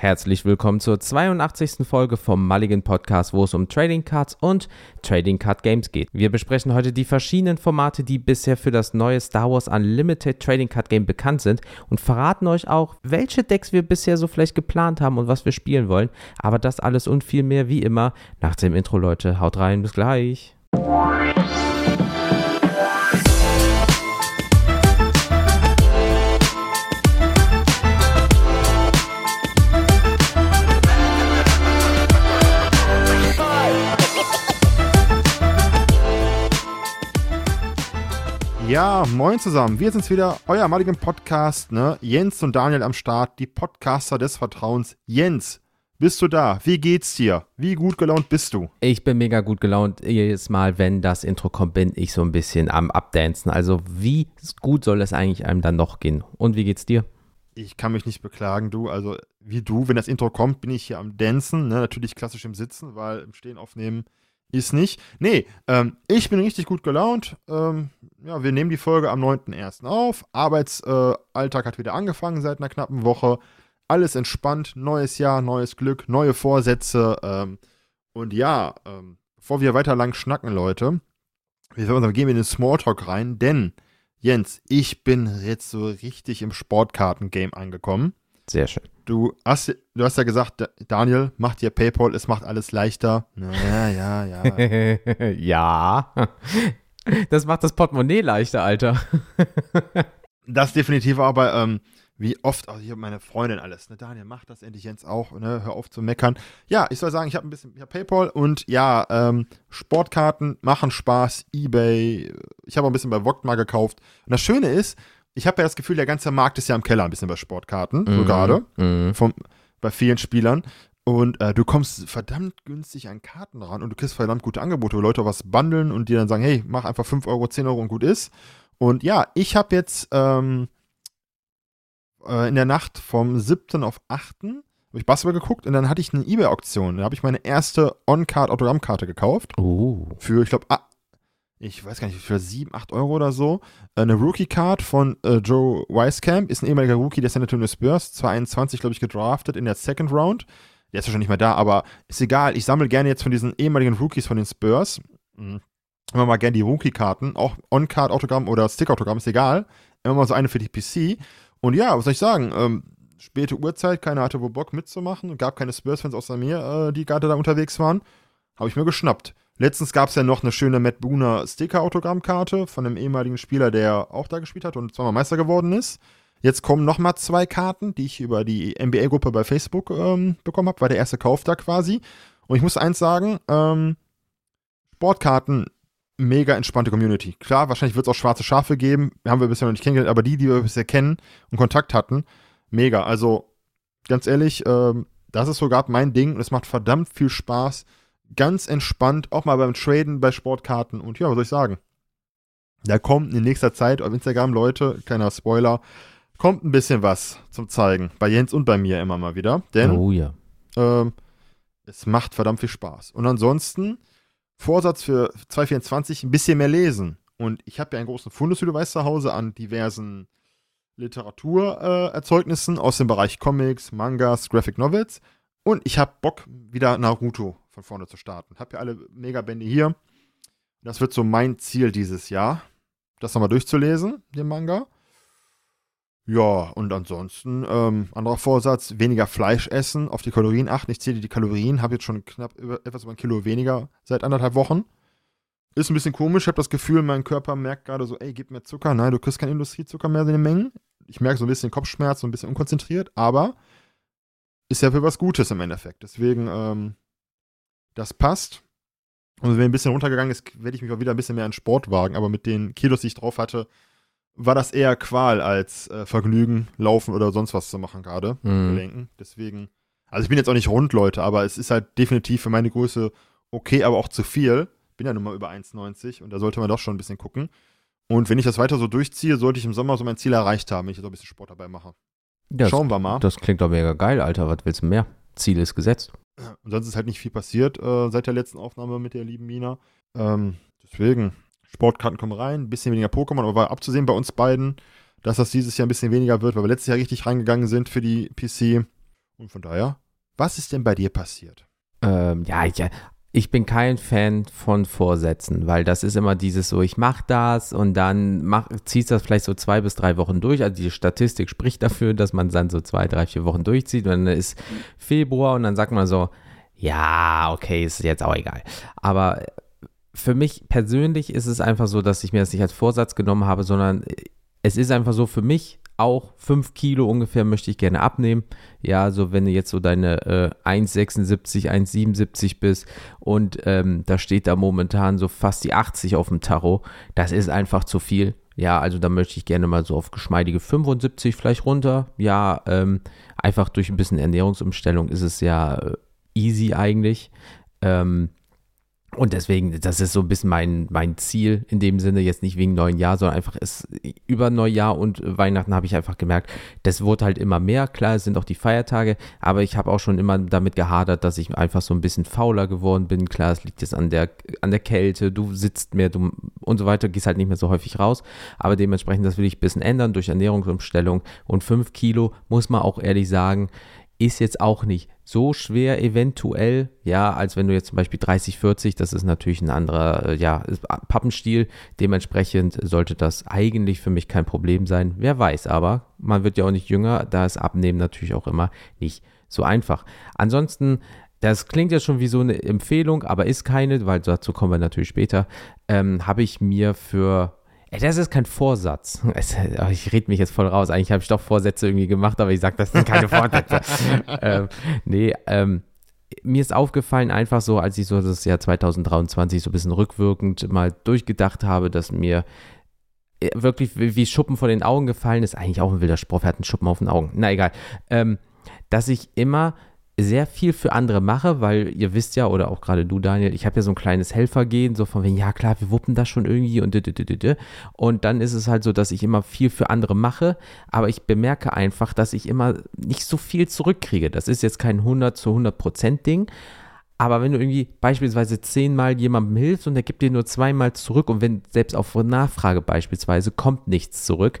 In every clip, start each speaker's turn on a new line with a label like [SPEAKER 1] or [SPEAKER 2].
[SPEAKER 1] Herzlich willkommen zur 82. Folge vom Mulligan Podcast, wo es um Trading Cards und Trading Card Games geht. Wir besprechen heute die verschiedenen Formate, die bisher für das neue Star Wars Unlimited Trading Card Game bekannt sind und verraten euch auch, welche Decks wir bisher so vielleicht geplant haben und was wir spielen wollen. Aber das alles und viel mehr wie immer nach dem Intro, Leute. Haut rein, bis gleich.
[SPEAKER 2] Ja, moin zusammen. Wir sind's wieder, euer maligen Podcast, ne? Jens und Daniel am Start, die Podcaster des Vertrauens. Jens, bist du da? Wie geht's dir? Wie gut gelaunt bist du?
[SPEAKER 1] Ich bin mega gut gelaunt. Jedes Mal, wenn das Intro kommt, bin ich so ein bisschen am Abdancen. Also, wie gut soll es eigentlich einem dann noch gehen? Und wie geht's dir?
[SPEAKER 2] Ich kann mich nicht beklagen, du. Also, wie du, wenn das Intro kommt, bin ich hier am Dancen. Ne? Natürlich klassisch im Sitzen, weil im Stehen aufnehmen ist nicht. Nee, ähm, ich bin richtig gut gelaunt. Ähm, ja, wir nehmen die Folge am 9.1. auf. Arbeitsalltag äh, hat wieder angefangen seit einer knappen Woche. Alles entspannt, neues Jahr, neues Glück, neue Vorsätze. Ähm, und ja, ähm, bevor wir weiter lang schnacken, Leute, wir gehen in den Smalltalk rein, denn Jens, ich bin jetzt so richtig im Sportkarten-Game angekommen.
[SPEAKER 1] Sehr schön.
[SPEAKER 2] Du hast, du hast ja gesagt, Daniel, macht dir PayPal, es macht alles leichter. Ja, ja,
[SPEAKER 1] ja. ja. Das macht das Portemonnaie leichter, Alter.
[SPEAKER 2] das definitiv, aber ähm, wie oft, also hier meine Freundin alles, ne, Daniel, mach das endlich Jens auch, ne, hör auf zu meckern. Ja, ich soll sagen, ich habe ein bisschen, ich hab PayPal und ja, ähm, Sportkarten machen Spaß, Ebay, ich habe ein bisschen bei Vogt mal gekauft. Und das Schöne ist, ich habe ja das Gefühl, der ganze Markt ist ja im Keller ein bisschen bei Sportkarten, mhm. so gerade, mhm. bei vielen Spielern. Und äh, du kommst verdammt günstig an Karten ran und du kriegst verdammt gute Angebote, wo Leute was bundeln und dir dann sagen, hey, mach einfach 5 Euro, 10 Euro und gut ist. Und ja, ich habe jetzt ähm, äh, in der Nacht vom 7. auf 8. habe ich Basketball geguckt und dann hatte ich eine Ebay-Auktion. Da habe ich meine erste On-Card-Autogrammkarte gekauft.
[SPEAKER 1] Oh.
[SPEAKER 2] Für, ich glaube, ich weiß gar nicht, für 7, 8 Euro oder so. Äh, eine Rookie-Card von äh, Joe Weiskamp, ist ein ehemaliger Rookie der San Antonio Spurs, 2021, glaube ich, gedraftet in der Second Round. Der ist ja schon nicht mehr da, aber ist egal. Ich sammle gerne jetzt von diesen ehemaligen Rookies von den Spurs. Mhm. Immer mal gerne die Rookie-Karten, auch On-Card-Autogramm oder Stick-Autogramm, ist egal. Immer mal so eine für die PC. Und ja, was soll ich sagen? Ähm, späte Uhrzeit, keiner hatte wohl Bock mitzumachen. Gab keine Spurs-Fans außer mir, äh, die gerade da unterwegs waren. Habe ich mir geschnappt. Letztens gab es ja noch eine schöne Matt Booner Sticker-Autogrammkarte von einem ehemaligen Spieler, der auch da gespielt hat und zweimal Meister geworden ist. Jetzt kommen nochmal zwei Karten, die ich über die NBA-Gruppe bei Facebook ähm, bekommen habe. War der erste Kauf da quasi. Und ich muss eins sagen, ähm, Sportkarten, mega entspannte Community. Klar, wahrscheinlich wird es auch schwarze Schafe geben. Haben wir bisher noch nicht kennengelernt, aber die, die wir bisher kennen und Kontakt hatten, mega. Also, ganz ehrlich, ähm, das ist sogar mein Ding und es macht verdammt viel Spaß ganz entspannt, auch mal beim Traden bei Sportkarten. Und ja, was soll ich sagen? Da kommt in nächster Zeit auf Instagram, Leute, kleiner Spoiler, kommt ein bisschen was zum Zeigen. Bei Jens und bei mir immer mal wieder. Denn
[SPEAKER 1] oh ja.
[SPEAKER 2] Ähm, es macht verdammt viel Spaß. Und ansonsten, Vorsatz für 2024, ein bisschen mehr lesen. Und ich habe ja einen großen Fundus, wie du weißt, zu Hause an diversen Literaturerzeugnissen äh, aus dem Bereich Comics, Mangas, Graphic Novels. Und ich habe Bock, wieder Naruto von vorne zu starten. Hab ja alle Megabände hier. Das wird so mein Ziel dieses Jahr, das nochmal durchzulesen, den Manga. Ja, und ansonsten, ähm, anderer Vorsatz, weniger Fleisch essen, auf die Kalorien achten. Ich zähle die Kalorien, habe jetzt schon knapp über, etwas über ein Kilo weniger seit anderthalb Wochen. Ist ein bisschen komisch, ich habe das Gefühl, mein Körper merkt gerade so, ey, gib mir Zucker. Nein, du kriegst keinen Industriezucker mehr in den Mengen. Ich merke so ein bisschen Kopfschmerz, so ein bisschen unkonzentriert, aber ist ja für was Gutes im Endeffekt. Deswegen, ähm, das passt. Und wenn ein bisschen runtergegangen ist, werde ich mich auch wieder ein bisschen mehr an Sport wagen. Aber mit den Kilos, die ich drauf hatte, war das eher Qual als äh, Vergnügen, Laufen oder sonst was zu machen gerade. Mhm. Gelenken. Deswegen, also ich bin jetzt auch nicht rund, Leute, aber es ist halt definitiv für meine Größe okay, aber auch zu viel. Bin ja nun mal über 1,90 und da sollte man doch schon ein bisschen gucken. Und wenn ich das weiter so durchziehe, sollte ich im Sommer so mein Ziel erreicht haben, wenn ich jetzt auch ein bisschen Sport dabei mache.
[SPEAKER 1] Das, Schauen wir mal. Das klingt doch mega geil, Alter. Was willst du mehr? Ziel ist gesetzt.
[SPEAKER 2] Und sonst ist halt nicht viel passiert äh, seit der letzten Aufnahme mit der lieben Mina. Ähm, deswegen, Sportkarten kommen rein, ein bisschen weniger Pokémon, aber war abzusehen bei uns beiden, dass das dieses Jahr ein bisschen weniger wird, weil wir letztes Jahr richtig reingegangen sind für die PC. Und von daher, was ist denn bei dir passiert?
[SPEAKER 1] Ähm, ja, ich, ich bin kein Fan von Vorsätzen, weil das ist immer dieses so, ich mache das und dann mach, ziehst das vielleicht so zwei bis drei Wochen durch. Also die Statistik spricht dafür, dass man dann so zwei, drei, vier Wochen durchzieht und dann ist Februar und dann sagt man so, ja, okay, ist jetzt auch egal. Aber für mich persönlich ist es einfach so, dass ich mir das nicht als Vorsatz genommen habe, sondern es ist einfach so für mich auch 5 Kilo ungefähr möchte ich gerne abnehmen. Ja, so wenn du jetzt so deine äh, 1,76, 1,77 bist und ähm, da steht da momentan so fast die 80 auf dem Tacho, das ist einfach zu viel. Ja, also da möchte ich gerne mal so auf geschmeidige 75 vielleicht runter. Ja, ähm, einfach durch ein bisschen Ernährungsumstellung ist es ja äh, easy eigentlich. Ähm, und deswegen, das ist so ein bisschen mein, mein Ziel in dem Sinne, jetzt nicht wegen neuen Jahr, sondern einfach ist, über Neujahr und Weihnachten habe ich einfach gemerkt, das wurde halt immer mehr. Klar, es sind auch die Feiertage, aber ich habe auch schon immer damit gehadert, dass ich einfach so ein bisschen fauler geworden bin. Klar, es liegt jetzt an der, an der Kälte, du sitzt mehr du, und so weiter, gehst halt nicht mehr so häufig raus. Aber dementsprechend, das will ich ein bisschen ändern durch Ernährungsumstellung. Und fünf Kilo, muss man auch ehrlich sagen, ist jetzt auch nicht so schwer eventuell, ja, als wenn du jetzt zum Beispiel 30, 40, das ist natürlich ein anderer, äh, ja, Pappenstiel. Dementsprechend sollte das eigentlich für mich kein Problem sein. Wer weiß aber, man wird ja auch nicht jünger, da ist Abnehmen natürlich auch immer nicht so einfach. Ansonsten, das klingt jetzt schon wie so eine Empfehlung, aber ist keine, weil dazu kommen wir natürlich später, ähm, habe ich mir für das ist kein Vorsatz. Ich rede mich jetzt voll raus. Eigentlich habe ich doch Vorsätze irgendwie gemacht, aber ich sage, das sind keine Vorsätze. ähm, nee, ähm, mir ist aufgefallen, einfach so, als ich so das Jahr 2023 so ein bisschen rückwirkend mal durchgedacht habe, dass mir äh, wirklich wie Schuppen vor den Augen gefallen ist. Eigentlich auch ein wilder Spruch, er hat einen Schuppen auf den Augen. Na egal. Ähm, dass ich immer sehr viel für andere mache, weil ihr wisst ja, oder auch gerade du, Daniel, ich habe ja so ein kleines Helfergehen, so von wegen, ja klar, wir wuppen das schon irgendwie und und dann ist es halt so, dass ich immer viel für andere mache, aber ich bemerke einfach, dass ich immer nicht so viel zurückkriege. Das ist jetzt kein 100 zu 100 Prozent Ding, aber wenn du irgendwie beispielsweise zehnmal jemandem hilfst und der gibt dir nur zweimal zurück und wenn selbst auf Nachfrage beispielsweise kommt nichts zurück,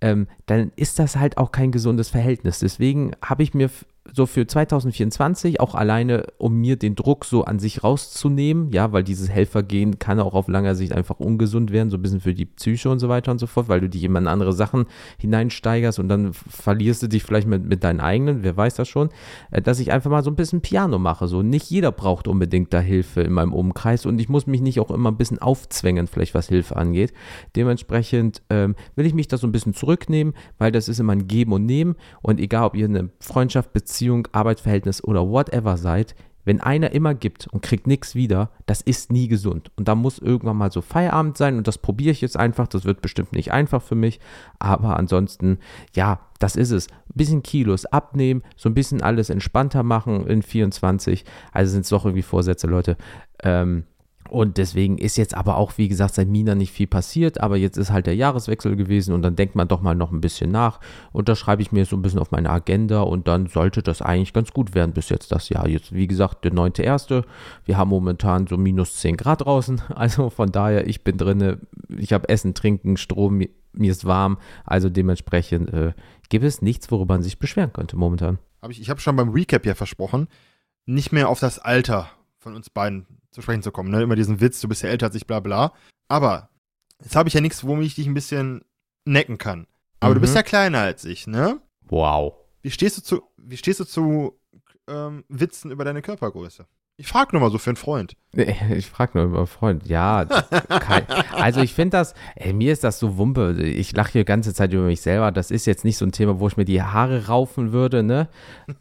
[SPEAKER 1] ähm, dann ist das halt auch kein gesundes Verhältnis. Deswegen habe ich mir so für 2024 auch alleine, um mir den Druck so an sich rauszunehmen, ja, weil dieses Helfergehen kann auch auf langer Sicht einfach ungesund werden, so ein bisschen für die Psyche und so weiter und so fort, weil du dich immer in andere Sachen hineinsteigerst und dann verlierst du dich vielleicht mit, mit deinen eigenen, wer weiß das schon, äh, dass ich einfach mal so ein bisschen Piano mache, so nicht jeder braucht unbedingt da Hilfe in meinem Umkreis und ich muss mich nicht auch immer ein bisschen aufzwängen, vielleicht was Hilfe angeht. Dementsprechend ähm, will ich mich da so ein bisschen zurücknehmen, weil das ist immer ein Geben und Nehmen und egal, ob ihr eine Freundschaft, Beziehung Beziehung, Arbeitsverhältnis oder whatever seid, wenn einer immer gibt und kriegt nichts wieder, das ist nie gesund. Und da muss irgendwann mal so Feierabend sein und das probiere ich jetzt einfach. Das wird bestimmt nicht einfach für mich, aber ansonsten, ja, das ist es. Ein bisschen Kilos abnehmen, so ein bisschen alles entspannter machen in 24. Also sind es doch irgendwie Vorsätze, Leute. Ähm, und deswegen ist jetzt aber auch, wie gesagt, seit Mina nicht viel passiert, aber jetzt ist halt der Jahreswechsel gewesen und dann denkt man doch mal noch ein bisschen nach und da schreibe ich mir so ein bisschen auf meine Agenda und dann sollte das eigentlich ganz gut werden bis jetzt das Jahr. Jetzt, wie gesagt, der 9.1. Wir haben momentan so minus 10 Grad draußen, also von daher, ich bin drinne, ich habe Essen, Trinken, Strom, mir, ist warm, also dementsprechend äh, gibt es nichts, worüber man sich beschweren könnte momentan.
[SPEAKER 2] Hab ich ich habe schon beim Recap ja versprochen, nicht mehr auf das Alter von uns beiden zu sprechen zu kommen. Ne? Immer diesen Witz, du bist ja älter als ich, bla bla. Aber jetzt habe ich ja nichts, womit ich dich ein bisschen necken kann. Aber mhm. du bist mhm. ja kleiner als ich, ne?
[SPEAKER 1] Wow.
[SPEAKER 2] Wie stehst du zu, wie stehst du zu ähm, Witzen über deine Körpergröße? Ich frage nur mal so für einen Freund.
[SPEAKER 1] Ich frage nur über einen Freund. Ja, kein, also ich finde das, ey, mir ist das so Wumpe. Ich lache hier die ganze Zeit über mich selber. Das ist jetzt nicht so ein Thema, wo ich mir die Haare raufen würde, ne?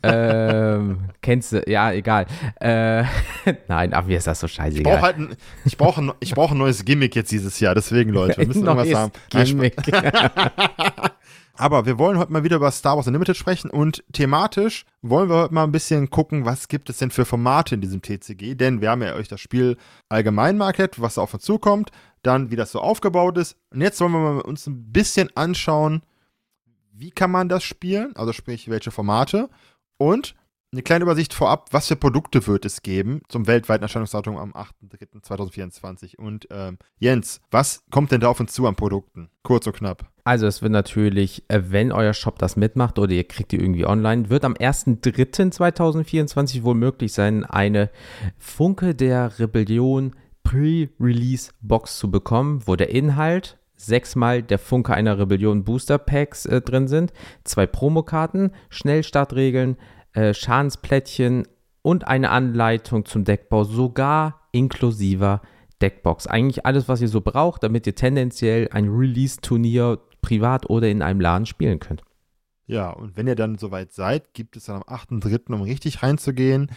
[SPEAKER 1] ähm, kennst du, ja, egal. Äh, nein, aber mir ist das so scheißegal.
[SPEAKER 2] Ich brauche halt ein, ich brauch ein, ich brauch ein neues Gimmick jetzt dieses Jahr, deswegen, Leute. Wir müssen irgendwas haben. Gimmick. Aber wir wollen heute mal wieder über Star Wars Unlimited sprechen und thematisch wollen wir heute mal ein bisschen gucken, was gibt es denn für Formate in diesem TCG, denn wir haben ja euch das Spiel allgemein mal was auf uns zukommt, dann wie das so aufgebaut ist. Und jetzt wollen wir uns ein bisschen anschauen, wie kann man das spielen, also sprich welche Formate? Und eine kleine Übersicht vorab, was für Produkte wird es geben zum weltweiten Erscheinungsdatum am 8.3.2024. Und ähm, Jens, was kommt denn da auf uns zu an Produkten? Kurz und knapp.
[SPEAKER 1] Also es wird natürlich, äh, wenn euer Shop das mitmacht oder ihr kriegt die irgendwie online, wird am 1.3.2024 wohl möglich sein, eine Funke der Rebellion Pre-Release-Box zu bekommen, wo der Inhalt sechsmal der Funke einer Rebellion Booster Packs äh, drin sind, zwei Promokarten, Schnellstartregeln, äh, Schadensplättchen und eine Anleitung zum Deckbau, sogar inklusiver Deckbox. Eigentlich alles, was ihr so braucht, damit ihr tendenziell ein Release-Turnier privat oder in einem Laden spielen könnt.
[SPEAKER 2] Ja, und wenn ihr dann soweit seid, gibt es dann am 8.3., um richtig reinzugehen,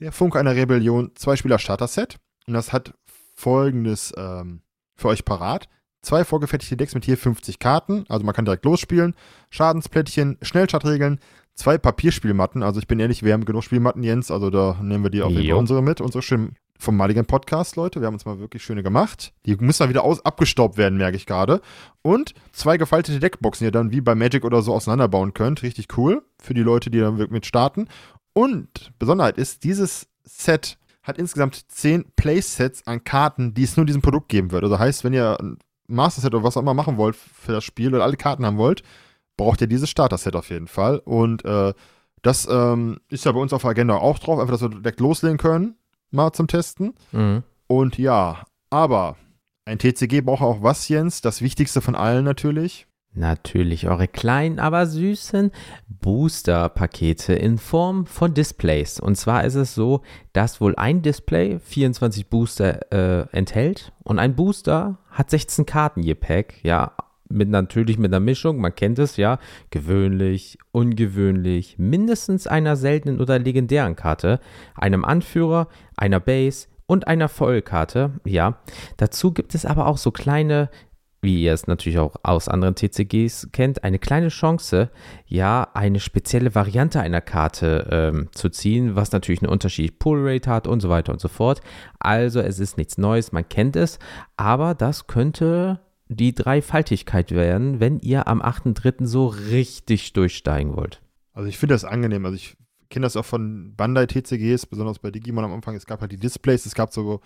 [SPEAKER 2] der Funke einer Rebellion Zwei-Spieler-Starter-Set. Und das hat folgendes ähm, für euch parat. Zwei vorgefertigte Decks mit hier 50 Karten, also man kann direkt losspielen. Schadensplättchen, Schnellstartregeln, zwei Papierspielmatten. Also ich bin ehrlich, wir haben genug Spielmatten, Jens. Also da nehmen wir die auf jeden Fall unsere mit. Unsere schönen vom Mulligan Podcast, Leute. Wir haben uns mal wirklich schöne gemacht. Die müssen mal wieder aus, abgestaubt werden, merke ich gerade. Und zwei gefaltete Deckboxen, die ihr dann wie bei Magic oder so auseinanderbauen könnt. Richtig cool für die Leute, die da mit starten. Und Besonderheit ist, dieses Set hat insgesamt zehn Playsets an Karten, die es nur diesem Produkt geben wird. Also heißt, wenn ihr ein Master Set oder was auch immer machen wollt für das Spiel oder alle Karten haben wollt, braucht ihr dieses Starter-Set auf jeden Fall. Und äh, das ähm, ist ja bei uns auf der Agenda auch drauf, einfach, dass wir direkt loslegen können, mal zum Testen. Mhm. Und ja, aber ein TCG braucht auch was, Jens? Das Wichtigste von allen natürlich.
[SPEAKER 1] Natürlich eure kleinen, aber süßen Booster-Pakete in Form von Displays. Und zwar ist es so, dass wohl ein Display 24 Booster äh, enthält und ein Booster hat 16 Karten je Pack. Ja, mit natürlich mit einer Mischung, man kennt es ja, gewöhnlich, ungewöhnlich, mindestens einer seltenen oder legendären Karte, einem Anführer, einer Base und einer Vollkarte. Ja, dazu gibt es aber auch so kleine wie ihr es natürlich auch aus anderen TCGs kennt, eine kleine Chance, ja, eine spezielle Variante einer Karte ähm, zu ziehen, was natürlich einen Unterschied Pull Rate hat und so weiter und so fort. Also es ist nichts Neues, man kennt es, aber das könnte die Dreifaltigkeit werden, wenn ihr am 8.3. so richtig durchsteigen wollt.
[SPEAKER 2] Also ich finde das angenehm. Also ich kenne das auch von Bandai TCGs, besonders bei Digimon am Anfang. Es gab halt die Displays, es gab so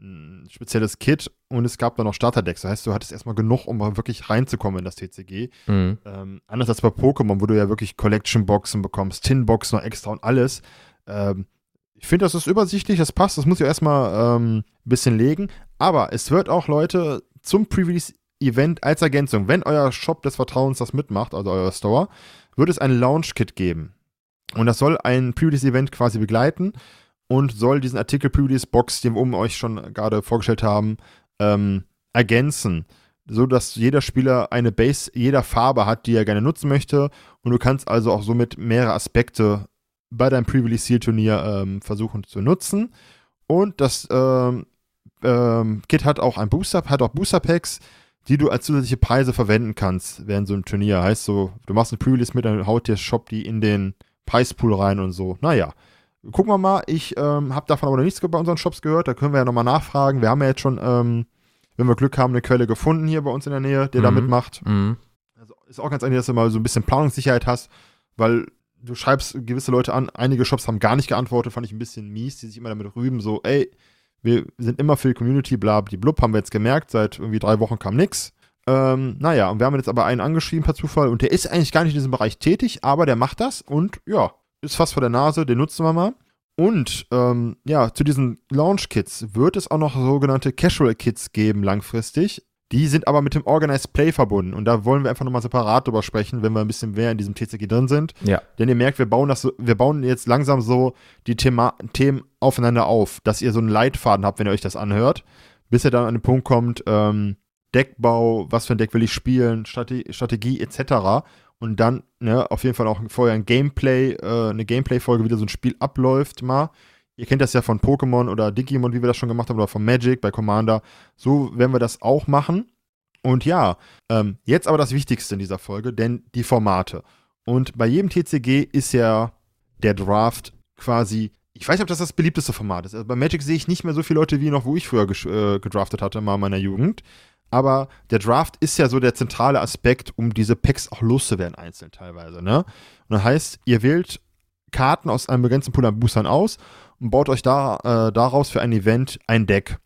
[SPEAKER 2] ein spezielles Kit und es gab dann noch Starterdecks. Das heißt, du hattest erstmal genug, um wirklich reinzukommen in das TCG. Mhm. Ähm, anders als bei Pokémon, wo du ja wirklich Collection-Boxen bekommst, Tin-Boxen noch extra und alles. Ähm, ich finde, das ist übersichtlich, das passt, das muss ich erstmal ähm, ein bisschen legen. Aber es wird auch Leute zum Previous Event als Ergänzung, wenn euer Shop des Vertrauens das mitmacht, also euer Store, wird es ein Launch-Kit geben. Und das soll ein Previous Event quasi begleiten und soll diesen Artikel Previous Box, den wir oben euch schon gerade vorgestellt haben, ähm, ergänzen. So dass jeder Spieler eine Base jeder Farbe hat, die er gerne nutzen möchte. Und du kannst also auch somit mehrere Aspekte bei deinem Pre-Release Seal Turnier ähm, versuchen zu nutzen. Und das ähm, ähm, Kit hat auch ein Booster, hat auch Booster Packs, die du als zusätzliche Preise verwenden kannst während so einem Turnier. Heißt so, du machst eine Pre-Release mit, dann haut der Shop die in den Preispool rein und so. Naja, gucken wir mal. Ich ähm, habe davon aber noch nichts bei unseren Shops gehört. Da können wir ja nochmal nachfragen. Wir haben ja jetzt schon, ähm, wenn wir Glück haben, eine Quelle gefunden hier bei uns in der Nähe, der mhm. da mitmacht. Mhm. Also ist auch ganz eigentlich, dass du mal so ein bisschen Planungssicherheit hast, weil du schreibst gewisse Leute an. Einige Shops haben gar nicht geantwortet, fand ich ein bisschen mies, die sich immer damit rüben, so, ey, wir sind immer für die Community, bla, blub, haben wir jetzt gemerkt, seit irgendwie drei Wochen kam nichts. Ähm, naja, und wir haben jetzt aber einen angeschrieben per Zufall und der ist eigentlich gar nicht in diesem Bereich tätig, aber der macht das und ja, ist fast vor der Nase, den nutzen wir mal. Und ähm, ja, zu diesen Launch-Kits wird es auch noch sogenannte Casual-Kits geben langfristig. Die sind aber mit dem Organized Play verbunden. Und da wollen wir einfach nochmal separat drüber sprechen, wenn wir ein bisschen mehr in diesem TCG drin sind.
[SPEAKER 1] Ja.
[SPEAKER 2] Denn ihr merkt, wir bauen das wir bauen jetzt langsam so die Thema, Themen aufeinander auf, dass ihr so einen Leitfaden habt, wenn ihr euch das anhört, bis ihr dann an den Punkt kommt, ähm, Deckbau, was für ein Deck will ich spielen, Strategie, Strategie etc. Und dann, ne, auf jeden Fall auch vorher ein Gameplay, äh, eine Gameplay-Folge, wie da so ein Spiel abläuft, mal. Ihr kennt das ja von Pokémon oder Digimon, wie wir das schon gemacht haben, oder von Magic bei Commander. So werden wir das auch machen. Und ja, ähm, jetzt aber das Wichtigste in dieser Folge, denn die Formate. Und bei jedem TCG ist ja der Draft quasi, ich weiß nicht, ob das das beliebteste Format ist. Also bei Magic sehe ich nicht mehr so viele Leute wie noch, wo ich früher äh, gedraftet hatte, mal in meiner Jugend. Aber der Draft ist ja so der zentrale Aspekt, um diese Packs auch loszuwerden, einzeln teilweise. Ne? Und das heißt, ihr wählt Karten aus einem begrenzten Pool an Boostern aus und baut euch da, äh, daraus für ein Event ein Deck.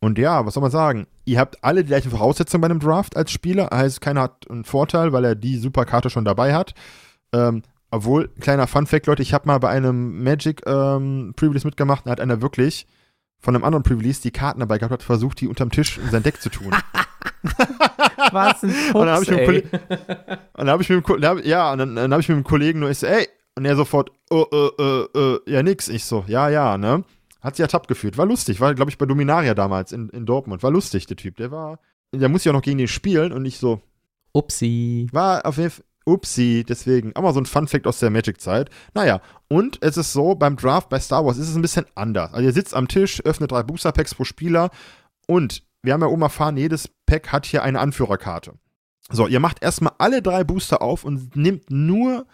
[SPEAKER 2] Und ja, was soll man sagen? Ihr habt alle die gleichen Voraussetzungen bei einem Draft als Spieler. Heißt, keiner hat einen Vorteil, weil er die Superkarte schon dabei hat. Ähm, obwohl, kleiner Fun-Fact, Leute, ich habe mal bei einem Magic ähm, Pre-Release mitgemacht und hat einer wirklich von einem anderen Pre-Release die Karten dabei gehabt, hat versucht, die unterm Tisch in sein Deck zu tun.
[SPEAKER 1] Was ein Fuchs,
[SPEAKER 2] und dann habe ich, hab ich mit dem Ko- dann hab, ja, und dann, dann habe ich mit dem Kollegen nur, ich so, ey, und er sofort, oh, äh, äh, äh, ja, nix. Ich so, ja, ja, ne? Hat sich ertappt gefühlt. War lustig. War, glaube ich, bei Dominaria damals in, in Dortmund. War lustig, der Typ. Der war, der muss ja auch noch gegen den spielen und ich so,
[SPEAKER 1] Upsi.
[SPEAKER 2] war auf jeden Fall, upsi, deswegen, aber so ein Fun-Fact aus der Magic-Zeit. Naja, und es ist so, beim Draft bei Star Wars ist es ein bisschen anders. Also ihr sitzt am Tisch, öffnet drei Booster-Packs pro Spieler und wir haben ja oben erfahren, jedes Pack hat hier eine Anführerkarte. So, ihr macht erstmal alle drei Booster auf und nehmt nur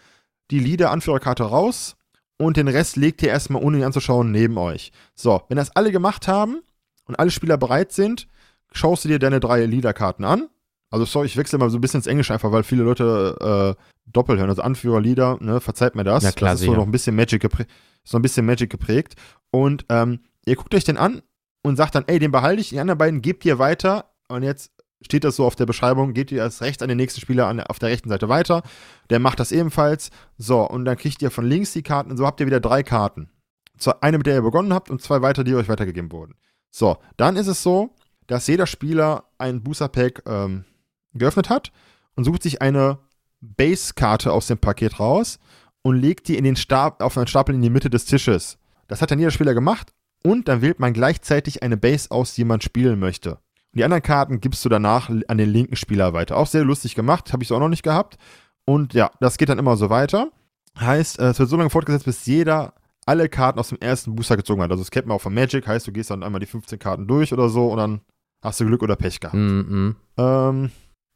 [SPEAKER 2] die Leader-Anführerkarte raus und den Rest legt ihr erstmal, ohne ihn anzuschauen, neben euch. So, wenn das alle gemacht haben und alle Spieler bereit sind, schaust du dir deine drei Leader-Karten an. Also, sorry, ich wechsle mal so ein bisschen ins Englische einfach, weil viele Leute äh, doppelt hören. Also Anführer, Leader, ne, verzeiht mir das.
[SPEAKER 1] Ja, klar,
[SPEAKER 2] das ist so noch ein bisschen Magic geprägt. So ein bisschen Magic geprägt. Und ähm, ihr guckt euch den an und sagt dann, ey, den behalte ich, die anderen beiden gebt ihr weiter. Und jetzt steht das so auf der Beschreibung, geht ihr als rechts an den nächsten Spieler an, auf der rechten Seite weiter. Der macht das ebenfalls. So, und dann kriegt ihr von links die Karten und so habt ihr wieder drei Karten. Zwar eine, mit der ihr begonnen habt und zwei weitere, die euch weitergegeben wurden. So, dann ist es so, dass jeder Spieler ein Booster Pack ähm, geöffnet hat und sucht sich eine Base-Karte aus dem Paket raus und legt die in den Stab, auf einen Stapel in die Mitte des Tisches. Das hat dann jeder Spieler gemacht und dann wählt man gleichzeitig eine Base aus, die man spielen möchte. Und die anderen Karten gibst du danach an den linken Spieler weiter. Auch sehr lustig gemacht, habe ich so auch noch nicht gehabt. Und ja, das geht dann immer so weiter. Heißt, äh, es wird so lange fortgesetzt, bis jeder alle Karten aus dem ersten Booster gezogen hat. Also das kennt man auch von Magic, heißt, du gehst dann einmal die 15 Karten durch oder so und dann hast du Glück oder Pech gehabt.
[SPEAKER 1] Mhm.
[SPEAKER 2] Ähm,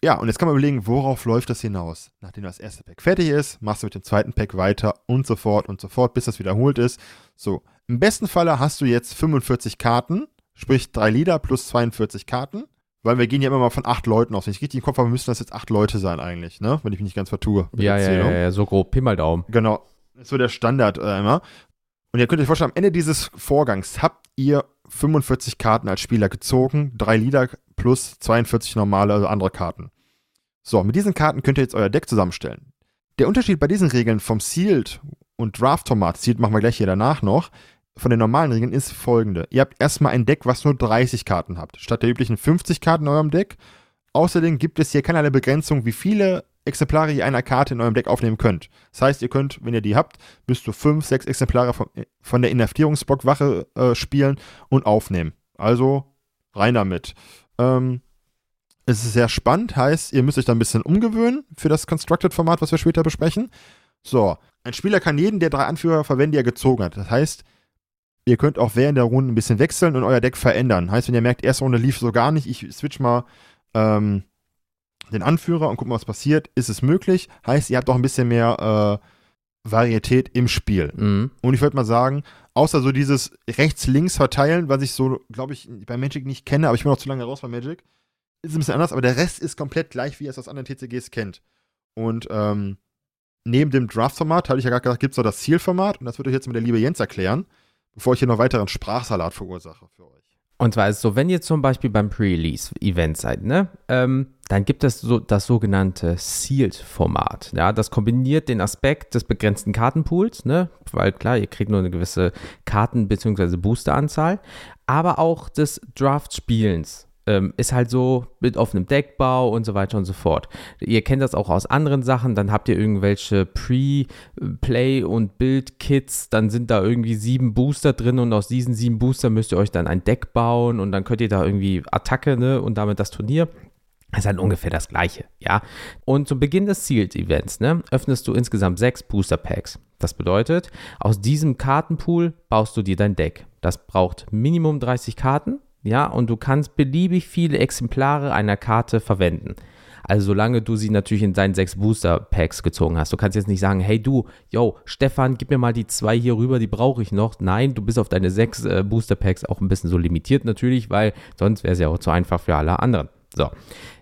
[SPEAKER 2] ja, und jetzt kann man überlegen, worauf läuft das hinaus? Nachdem das erste Pack fertig ist, machst du mit dem zweiten Pack weiter und so fort und so fort, bis das wiederholt ist. So, im besten Falle hast du jetzt 45 Karten, sprich drei Lieder plus 42 Karten, weil wir gehen ja immer mal von acht Leuten aus. Wenn ich richtig im Kopf habe, müssten das jetzt acht Leute sein eigentlich, ne? Wenn ich mich nicht ganz vertue.
[SPEAKER 1] Ja, ja, ja, ja, so grob. Pi mal Daumen.
[SPEAKER 2] Genau. Das ist so der Standard äh, immer. Und ihr könnt euch vorstellen, am Ende dieses Vorgangs habt ihr 45 Karten als Spieler gezogen, drei Lieder plus 42 normale, also andere Karten. So, mit diesen Karten könnt ihr jetzt euer Deck zusammenstellen. Der Unterschied bei diesen Regeln vom Sealed und Draft-Format, Sealed machen wir gleich hier danach noch, von den normalen Regeln ist folgende. Ihr habt erstmal ein Deck, was nur 30 Karten habt, statt der üblichen 50 Karten in eurem Deck. Außerdem gibt es hier keinerlei Begrenzung, wie viele Exemplare ihr einer Karte in eurem Deck aufnehmen könnt. Das heißt, ihr könnt, wenn ihr die habt, bis zu 5, 6 Exemplare von, von der Inhaftierungsbockwache äh, spielen und aufnehmen. Also rein damit. Ähm, es ist sehr spannend, heißt, ihr müsst euch da ein bisschen umgewöhnen für das Constructed-Format, was wir später besprechen. So, ein Spieler kann jeden der drei Anführer verwenden, die er gezogen hat. Das heißt, ihr könnt auch während der Runde ein bisschen wechseln und euer Deck verändern. Heißt, wenn ihr merkt, erste Runde lief so gar nicht, ich switch mal ähm, den Anführer und guck mal, was passiert, ist es möglich. Heißt, ihr habt auch ein bisschen mehr äh, Varietät im Spiel.
[SPEAKER 1] Mhm.
[SPEAKER 2] Und ich würde mal sagen, außer so dieses rechts-links verteilen, was ich so, glaube ich, bei Magic nicht kenne, aber ich bin noch zu lange raus bei Magic, ist ein bisschen anders, aber der Rest ist komplett gleich, wie ihr es aus anderen TCGs kennt. Und ähm, neben dem Draft-Format, hatte ich ja gerade gesagt, gibt es noch das Zielformat und das wird euch jetzt mit der liebe Jens erklären, bevor ich hier noch weiteren Sprachsalat verursache für euch.
[SPEAKER 1] Und zwar ist es so, wenn ihr zum Beispiel beim Pre-Release-Event seid, ne, ähm, dann gibt es so das sogenannte Sealed-Format. Ja, das kombiniert den Aspekt des begrenzten Kartenpools, ne, weil klar, ihr kriegt nur eine gewisse Karten- bzw. Boosteranzahl, aber auch des Draft-Spielens. Ähm, ist halt so mit offenem Deckbau und so weiter und so fort. Ihr kennt das auch aus anderen Sachen, dann habt ihr irgendwelche Pre-Play- und Build-Kits, dann sind da irgendwie sieben Booster drin und aus diesen sieben Booster müsst ihr euch dann ein Deck bauen und dann könnt ihr da irgendwie Attacke, ne, und damit das Turnier. Das ist halt ungefähr das gleiche, ja. Und zu Beginn des Sealed-Events, ne, öffnest du insgesamt sechs Booster-Packs. Das bedeutet, aus diesem Kartenpool baust du dir dein Deck. Das braucht Minimum 30 Karten, ja, und du kannst beliebig viele Exemplare einer Karte verwenden. Also solange du sie natürlich in deinen sechs Booster-Packs gezogen hast. Du kannst jetzt nicht sagen, hey du, yo, Stefan, gib mir mal die zwei hier rüber, die brauche ich noch. Nein, du bist auf deine sechs äh, Booster-Packs auch ein bisschen so limitiert natürlich, weil sonst wäre es ja auch zu einfach für alle anderen. So,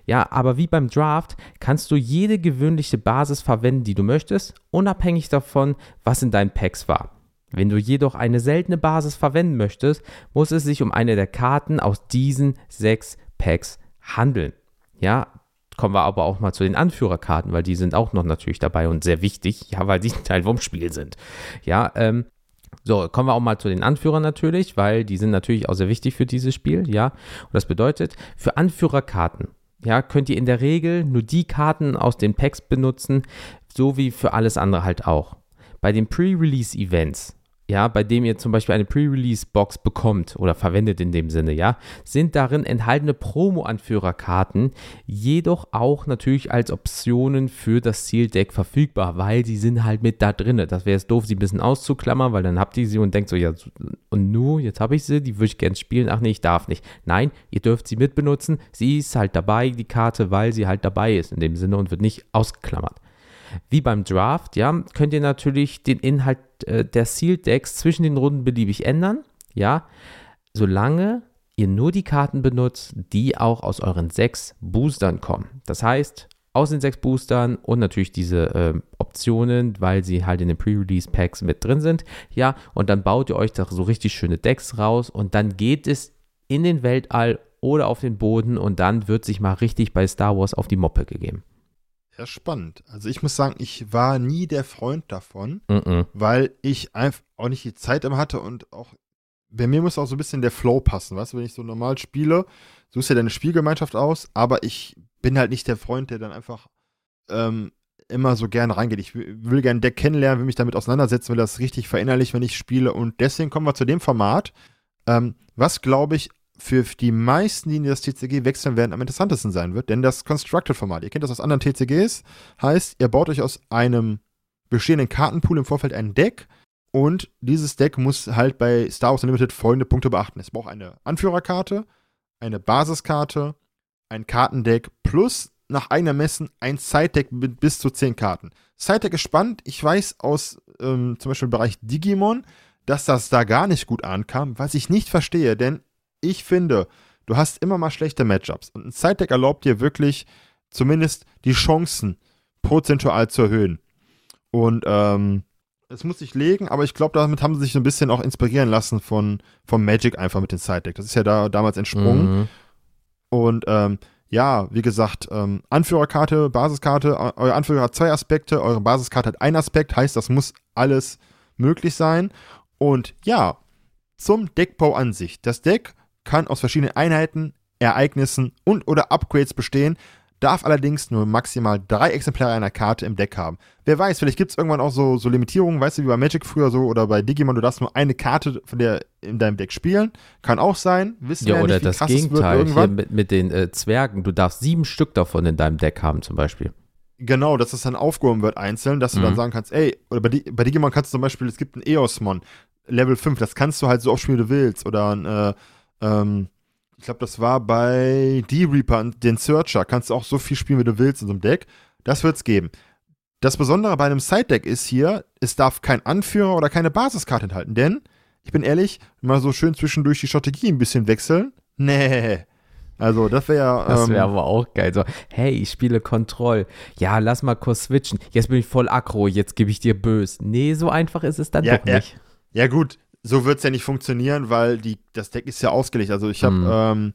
[SPEAKER 1] Ja, aber wie beim Draft kannst du jede gewöhnliche Basis verwenden, die du möchtest, unabhängig davon, was in deinen Packs war. Wenn du jedoch eine seltene Basis verwenden möchtest, muss es sich um eine der Karten aus diesen sechs Packs handeln. Ja, kommen wir aber auch mal zu den Anführerkarten, weil die sind auch noch natürlich dabei und sehr wichtig, ja, weil die Teil vom Spiel sind. Ja, ähm, so, kommen wir auch mal zu den Anführern natürlich, weil die sind natürlich auch sehr wichtig für dieses Spiel, ja. Und das bedeutet, für Anführerkarten, ja, könnt ihr in der Regel nur die Karten aus den Packs benutzen, so wie für alles andere halt auch. Bei den Pre-Release-Events, ja, bei dem ihr zum Beispiel eine Pre-Release-Box bekommt oder verwendet in dem Sinne, ja, sind darin enthaltene Promo-Anführerkarten, jedoch auch natürlich als Optionen für das Zieldeck verfügbar, weil sie sind halt mit da drin. Das wäre es doof, sie ein bisschen auszuklammern, weil dann habt ihr sie und denkt so, ja, und nu, jetzt habe ich sie, die würde ich gerne spielen. Ach nee, ich darf nicht. Nein, ihr dürft sie mitbenutzen. Sie ist halt dabei, die Karte, weil sie halt dabei ist in dem Sinne und wird nicht ausgeklammert. Wie beim Draft, ja, könnt ihr natürlich den Inhalt äh, der Sealed Decks zwischen den Runden beliebig ändern, ja, solange ihr nur die Karten benutzt, die auch aus euren sechs Boostern kommen. Das heißt, aus den sechs Boostern und natürlich diese äh, Optionen, weil sie halt in den Pre-Release-Packs mit drin sind. Ja, und dann baut ihr euch da so richtig schöne Decks raus und dann geht es in den Weltall oder auf den Boden und dann wird sich mal richtig bei Star Wars auf die Moppe gegeben.
[SPEAKER 2] Ja, spannend. Also ich muss sagen, ich war nie der Freund davon,
[SPEAKER 1] Mm -mm.
[SPEAKER 2] weil ich einfach auch nicht die Zeit immer hatte und auch bei mir muss auch so ein bisschen der Flow passen, weißt du, wenn ich so normal spiele, suchst ja deine Spielgemeinschaft aus, aber ich bin halt nicht der Freund, der dann einfach ähm, immer so gerne reingeht. Ich will, gerne Deck kennenlernen, will mich damit auseinandersetzen, will das richtig verinnerlichen, wenn ich spiele und deswegen kommen wir zu dem Format, ähm, was glaube ich für die meisten, die in das TCG wechseln werden, am interessantesten sein wird, denn das Constructed-Format, ihr kennt das aus anderen TCGs, heißt, ihr baut euch aus einem bestehenden Kartenpool im Vorfeld ein Deck und dieses Deck muss halt bei Star Wars Unlimited folgende Punkte beachten. Es braucht eine Anführerkarte, eine Basiskarte, ein Kartendeck plus nach eigenem Messen ein Side-Deck mit bis zu 10 Karten. Side-Deck ist spannend. Ich weiß aus ähm, zum Beispiel im Bereich Digimon, dass das da gar nicht gut ankam, was ich nicht verstehe, denn ich finde, du hast immer mal schlechte Matchups. Und ein Side-Deck erlaubt dir wirklich zumindest die Chancen prozentual zu erhöhen. Und ähm, es muss sich legen, aber ich glaube, damit haben sie sich so ein bisschen auch inspirieren lassen von, von Magic einfach mit dem Side-Deck. Das ist ja da damals entsprungen.
[SPEAKER 1] Mhm.
[SPEAKER 2] Und ähm, ja, wie gesagt, ähm, Anführerkarte, Basiskarte, eu- euer Anführer hat zwei Aspekte, eure Basiskarte hat einen Aspekt, heißt, das muss alles möglich sein. Und ja, zum Deckbau an sich. Das Deck kann aus verschiedenen Einheiten, Ereignissen und oder Upgrades bestehen, darf allerdings nur maximal drei Exemplare einer Karte im Deck haben. Wer weiß, vielleicht gibt es irgendwann auch so, so Limitierungen, weißt du, wie bei Magic früher so oder bei Digimon, du darfst nur eine Karte von der in deinem Deck spielen. Kann auch sein. Wissen wir
[SPEAKER 1] Ja,
[SPEAKER 2] ja
[SPEAKER 1] oder
[SPEAKER 2] nicht, wie
[SPEAKER 1] das
[SPEAKER 2] krass es wird
[SPEAKER 1] Gegenteil, hier
[SPEAKER 2] irgendwann.
[SPEAKER 1] mit, mit den äh, Zwergen. Du darfst sieben Stück davon in deinem Deck haben, zum Beispiel.
[SPEAKER 2] Genau, dass das dann aufgehoben wird einzeln, dass du dann
[SPEAKER 1] Mhm.
[SPEAKER 2] sagen kannst, ey, oder bei, bei Digimon kannst du zum Beispiel, es gibt einen Eosmon, Level 5, das kannst du halt so oft spielen, wie du willst. Oder ein, äh, ähm, ich glaube, das war bei D-Reaper, den Searcher, kannst du auch so viel spielen, wie du willst in so einem Deck. Das wird's geben. Das Besondere bei einem Side-Deck ist hier, es darf kein Anführer oder keine Basiskarte enthalten, denn, ich bin ehrlich, mal so schön zwischendurch die Strategie ein bisschen wechseln, nee. Also, das wäre ja.
[SPEAKER 1] Das wäre
[SPEAKER 2] ähm,
[SPEAKER 1] aber auch geil. So, hey, ich spiele Kontroll. Ja, lass mal kurz switchen. Jetzt bin ich voll aggro, jetzt gebe ich dir bös. Nee, so einfach ist es dann
[SPEAKER 2] Ja,
[SPEAKER 1] doch
[SPEAKER 2] ja.
[SPEAKER 1] nicht.
[SPEAKER 2] Ja, gut, so wird es ja nicht funktionieren, weil die, das Deck ist ja ausgelegt. Also ich habe,
[SPEAKER 1] Mhm.
[SPEAKER 2] ähm,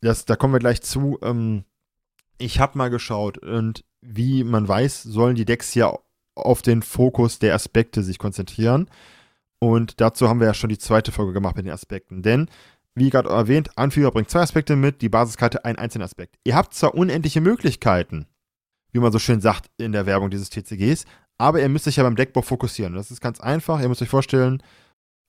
[SPEAKER 2] das, da kommen wir gleich zu. Ähm, ich habe mal geschaut und wie man weiß, sollen die Decks ja auf den Fokus der Aspekte sich konzentrieren. Und dazu haben wir ja schon die zweite Folge gemacht mit den Aspekten. Denn, wie gerade erwähnt, Anführer bringt zwei Aspekte mit, die Basiskarte einen einzelnen Aspekt. Ihr habt zwar unendliche Möglichkeiten, wie man so schön sagt in der Werbung dieses TCGs, aber ihr müsst euch ja beim Deckbau fokussieren. Das ist ganz einfach. Ihr müsst euch vorstellen,